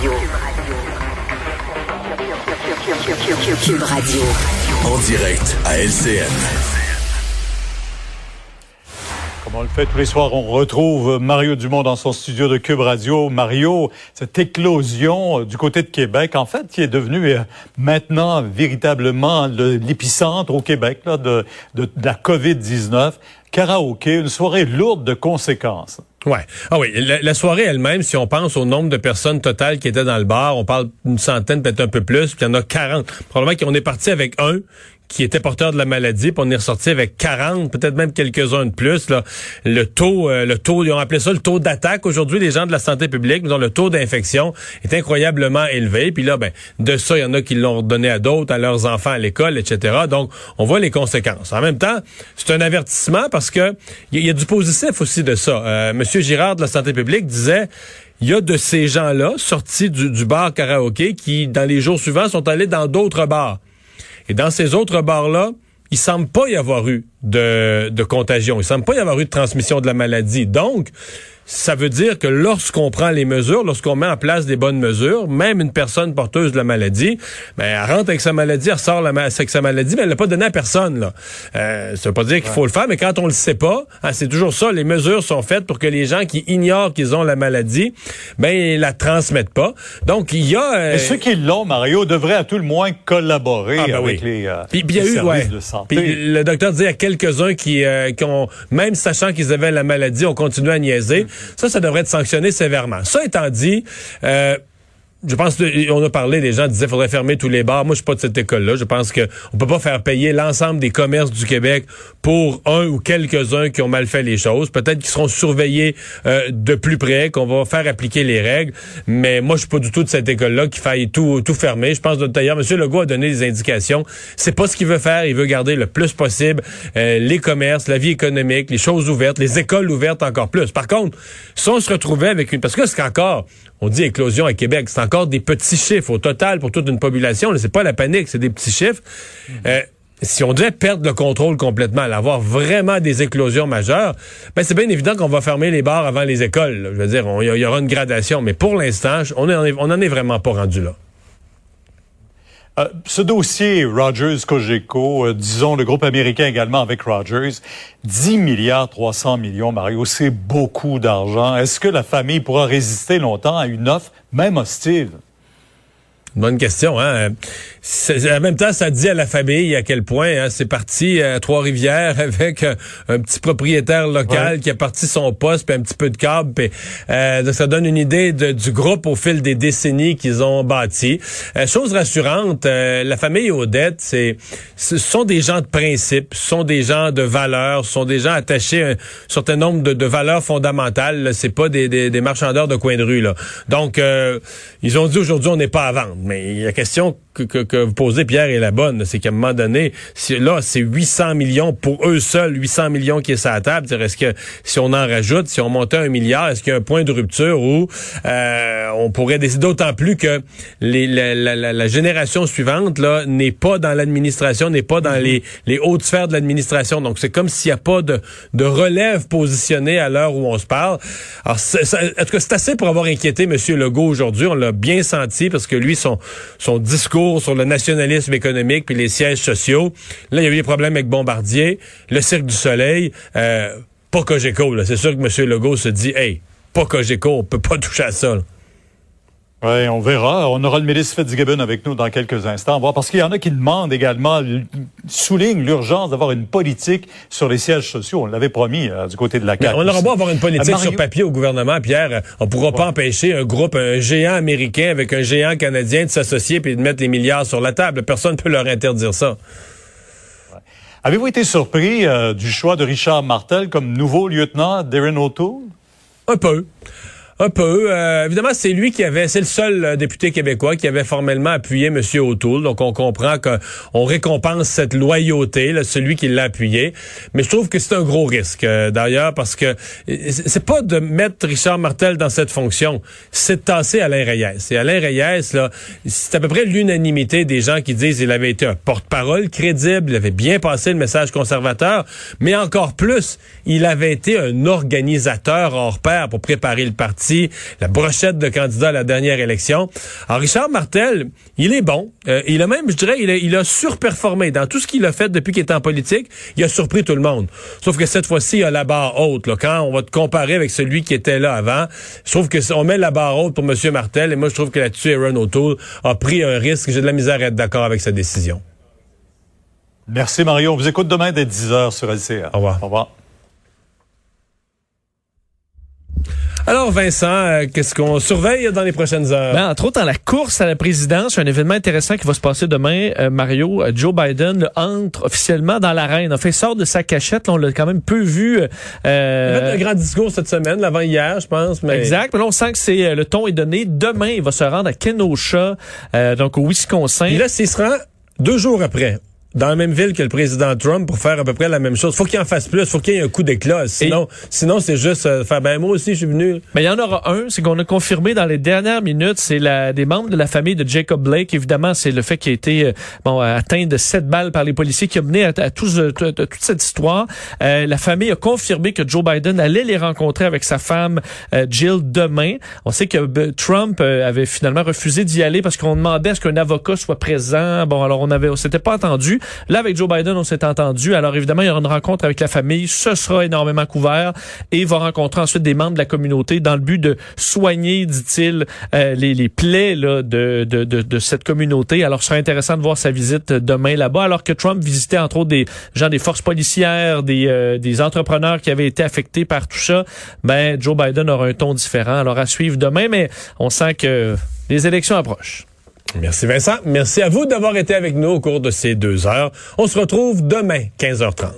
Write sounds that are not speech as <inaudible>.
Cube Radio. Cube Radio. En direct à LCN. Comme on le fait tous les soirs, on retrouve Mario Dumont dans son studio de Cube Radio. Mario, cette éclosion du côté de Québec, en fait, qui est devenue euh, maintenant véritablement le- l'épicentre au Québec là, de, de, de la COVID-19. Karaoké, une soirée lourde de conséquences. Ouais. Ah oui, la, soirée elle-même, si on pense au nombre de personnes totales qui étaient dans le bar, on parle d'une centaine, peut-être un peu plus, puis il y en a 40. Probablement qu'on est parti avec un qui était porteur de la maladie, puis on est ressorti avec 40, peut-être même quelques-uns de plus. Le taux, euh, le taux, ils ont appelé ça le taux d'attaque. Aujourd'hui, les gens de la santé publique, nous le taux d'infection est incroyablement élevé. Puis là, ben, de ça, il y en a qui l'ont donné à d'autres, à leurs enfants à l'école, etc. Donc, on voit les conséquences. En même temps, c'est un avertissement parce que il y, a- il y a du positif aussi de ça. Euh, Monsieur Girard de la santé publique disait il y a de ces gens-là sortis du, du bar karaoké qui, dans les jours suivants, sont allés dans d'autres bars. Et dans ces autres bars-là, il semble pas y avoir eu de, de contagion. Il semble pas y avoir eu de transmission de la maladie. Donc, ça veut dire que lorsqu'on prend les mesures, lorsqu'on met en place des bonnes mesures, même une personne porteuse de la maladie, ben, elle rentre avec sa maladie, elle ressort la ma- avec sa maladie, mais elle l'a pas donné à personne. Là. Euh, ça veut pas dire qu'il faut le faire, mais quand on le sait pas, hein, c'est toujours ça. Les mesures sont faites pour que les gens qui ignorent qu'ils ont la maladie, ben, la transmettent pas. Donc, il y a... euh, Et ceux qui l'ont, Mario, devraient à tout le moins collaborer ah, ben avec oui. les, euh, Puis, puis il y a les eu, services ouais. de santé. Puis le docteur disait à quelques-uns qui, euh, qui ont, même sachant qu'ils avaient la maladie, ont continué à niaiser. Ça, ça devrait être sanctionné sévèrement. Ça étant dit, euh, je pense qu'on a parlé, les gens disaient faudrait fermer tous les bars. Moi, je suis pas de cette école-là. Je pense que on peut pas faire payer l'ensemble des commerces du Québec pour un ou quelques-uns qui ont mal fait les choses. Peut-être qu'ils seront surveillés euh, de plus près, qu'on va faire appliquer les règles. Mais moi, je suis pas du tout de cette école-là qui faille tout tout fermer. Je pense d'ailleurs, M. Legault a donné des indications. C'est pas ce qu'il veut faire. Il veut garder le plus possible euh, les commerces, la vie économique, les choses ouvertes, les écoles ouvertes encore plus. Par contre, si on se retrouvait avec une... Parce que c'est encore... On dit éclosion à Québec, c'est encore des petits chiffres au total pour toute une population. C'est pas la panique, c'est des petits chiffres. Euh, si on devait perdre le contrôle complètement, avoir vraiment des éclosions majeures, ben c'est bien évident qu'on va fermer les bars avant les écoles. là. Je veux dire, il y, y aura une gradation, mais pour l'instant, on n'en est, on en est vraiment pas rendu là. Euh, ce dossier Rogers-Cogeco, euh, disons le groupe américain également avec Rogers, 10 milliards 300 millions, Mario, c'est beaucoup d'argent. Est-ce que la famille pourra résister longtemps à une offre, même hostile? Bonne question. Hein? En même temps, ça dit à la famille à quel point hein, c'est parti à Trois-Rivières <laughs> avec un petit propriétaire local Ouais. qui a parti son poste puis un petit peu de câble. Puis, euh, donc ça donne une idée de- du groupe au fil des décennies qu'ils ont bâti. Euh, chose rassurante, euh, la famille Odette, c'est ce sont des gens de principe, ce sont des gens de valeurs, ce sont des gens attachés à un certain nombre de, de valeurs fondamentales. C'est pas des, des, des marchandeurs de coin de rue. Là. Donc, euh, ils ont dit aujourd'hui, on n'est pas à vendre. Mais la question que, que, que vous posez, Pierre, est la bonne. C'est qu'à un moment donné, si, là, c'est 800 millions pour eux seuls, 800 millions qui est sur la table. Est-ce que si on en rajoute, si on montait un milliard, est-ce qu'il y a un point de rupture où euh, on pourrait décider d'autant plus que les, la, la- la- la génération suivante là n'est pas dans l'administration, n'est pas dans les, les hautes sphères de l'administration. Donc, c'est comme s'il n'y a pas de, de relève positionnée à l'heure où on se parle. Alors, ça- en tout cas, c'est assez pour avoir inquiété M. Legault aujourd'hui. On l'a bien senti parce que lui, son, son discours sur le nationalisme économique puis les sièges sociaux, là, il y a eu des problèmes avec Bombardier, le Cirque du Soleil, euh, pas Cogeco. C'est sûr que M. Legault se dit, hey, pas Cogeco, on peut pas <laughs> toucher à ça. là. Oui, on verra. On aura le ministre Fitzgibbon avec nous dans quelques instants. On va voir, parce qu'il y en a qui demandent également, soulignent l'urgence d'avoir une politique sur les sièges sociaux. On l'avait promis euh, du côté de la Mais CAQ. on aura beau avoir une politique Euh, Mario- sur papier au gouvernement, Pierre, on pourra pas empêcher un groupe, un géant américain avec un géant canadien de s'associer puis de mettre les milliards sur la table. Personne ne peut leur interdire ça. Avez-vous été surpris euh, du choix de Richard Martel comme nouveau lieutenant d'Erin O'Toole? Un peu. Un peu. Euh, évidemment, c'est lui qui avait, c'est le seul euh, député québécois qui avait formellement appuyé M. O'Toole. Donc, on comprend qu'on récompense cette loyauté, là, celui qui l'a appuyé. Mais je trouve que c'est un gros risque, euh, d'ailleurs, parce que c'est pas de mettre Richard Martel dans cette fonction, c'est de tasser Alain Reyes. Et Alain Reyes, là, c'est à peu près l'unanimité des gens qui disent qu'il avait été un porte-parole crédible, il avait bien passé le message conservateur, mais encore plus, il avait été un organisateur hors pair pour préparer le parti la brochette de candidats à la dernière élection. Alors, Richard Martel, il est bon. Euh, il a même, je dirais, il a, il a surperformé dans tout ce qu'il a fait depuis qu'il est en politique. Il a surpris tout le monde. Sauf que cette fois-ci, il a la barre haute. Là. Quand on va te comparer avec celui qui était là avant, je trouve que on met la barre haute pour M. Martel. Et moi, je trouve que là-dessus, Aaron O'Toole a pris un risque. J'ai de la misère à être d'accord avec sa décision. Merci, Mario. On vous écoute demain dès 10h sur LCA. Au revoir. Au revoir. Alors Vincent, euh, qu'est-ce qu'on surveille dans les prochaines heures? Ben, entre autres, dans la course à la présidence, un événement intéressant qui va se passer demain, euh, Mario, euh, Joe Biden entre officiellement dans l'arène. En fait, sort de sa cachette, on l'a quand même peu vu. Il a fait un grand discours cette semaine, l'avant-hier, je pense. Mais... Exact, mais là, on sent que c'est le ton est donné. Demain, il va se rendre à Kenosha, donc au Wisconsin. Et là, s'il se rend deux jours après, dans la même ville que le président Trump pour faire à peu près la même chose. Faut qu'il en fasse plus, faut qu'il y ait un coup d'éclat. Sinon, sinon c'est juste euh, faire ben moi aussi je suis venu. Mais il y en aura un, c'est qu'on a confirmé dans les dernières minutes, c'est la des membres de la famille de Jacob Blake. Évidemment, c'est le fait qu'il a été euh, bon atteint de sept balles par les policiers qui a mené à, à, euh, toute cette histoire. la famille a confirmé que Joe Biden allait les rencontrer avec sa femme Jill demain. On sait que Trump avait finalement refusé d'y aller parce qu'on demandait à ce qu'un avocat soit présent. Bon, alors on avait, on s'était pas entendu. Là, avec Joe Biden, on s'est entendu. Alors évidemment, il y aura une rencontre avec la famille. Ce sera énormément couvert et va rencontrer ensuite des membres de la communauté dans le but de soigner, dit-il, euh, les, les plaies de, cette communauté. Alors, ce sera intéressant de voir sa visite demain là-bas, alors que Trump visitait entre autres des gens des forces policières, des, euh, des entrepreneurs qui avaient été affectés par tout ça. Ben, Joe Biden aura un ton différent. Alors, à suivre demain, mais on sent que les élections approchent. Merci Vincent. Merci à vous d'avoir été avec nous au cours de ces deux heures. On se retrouve demain, 15h30.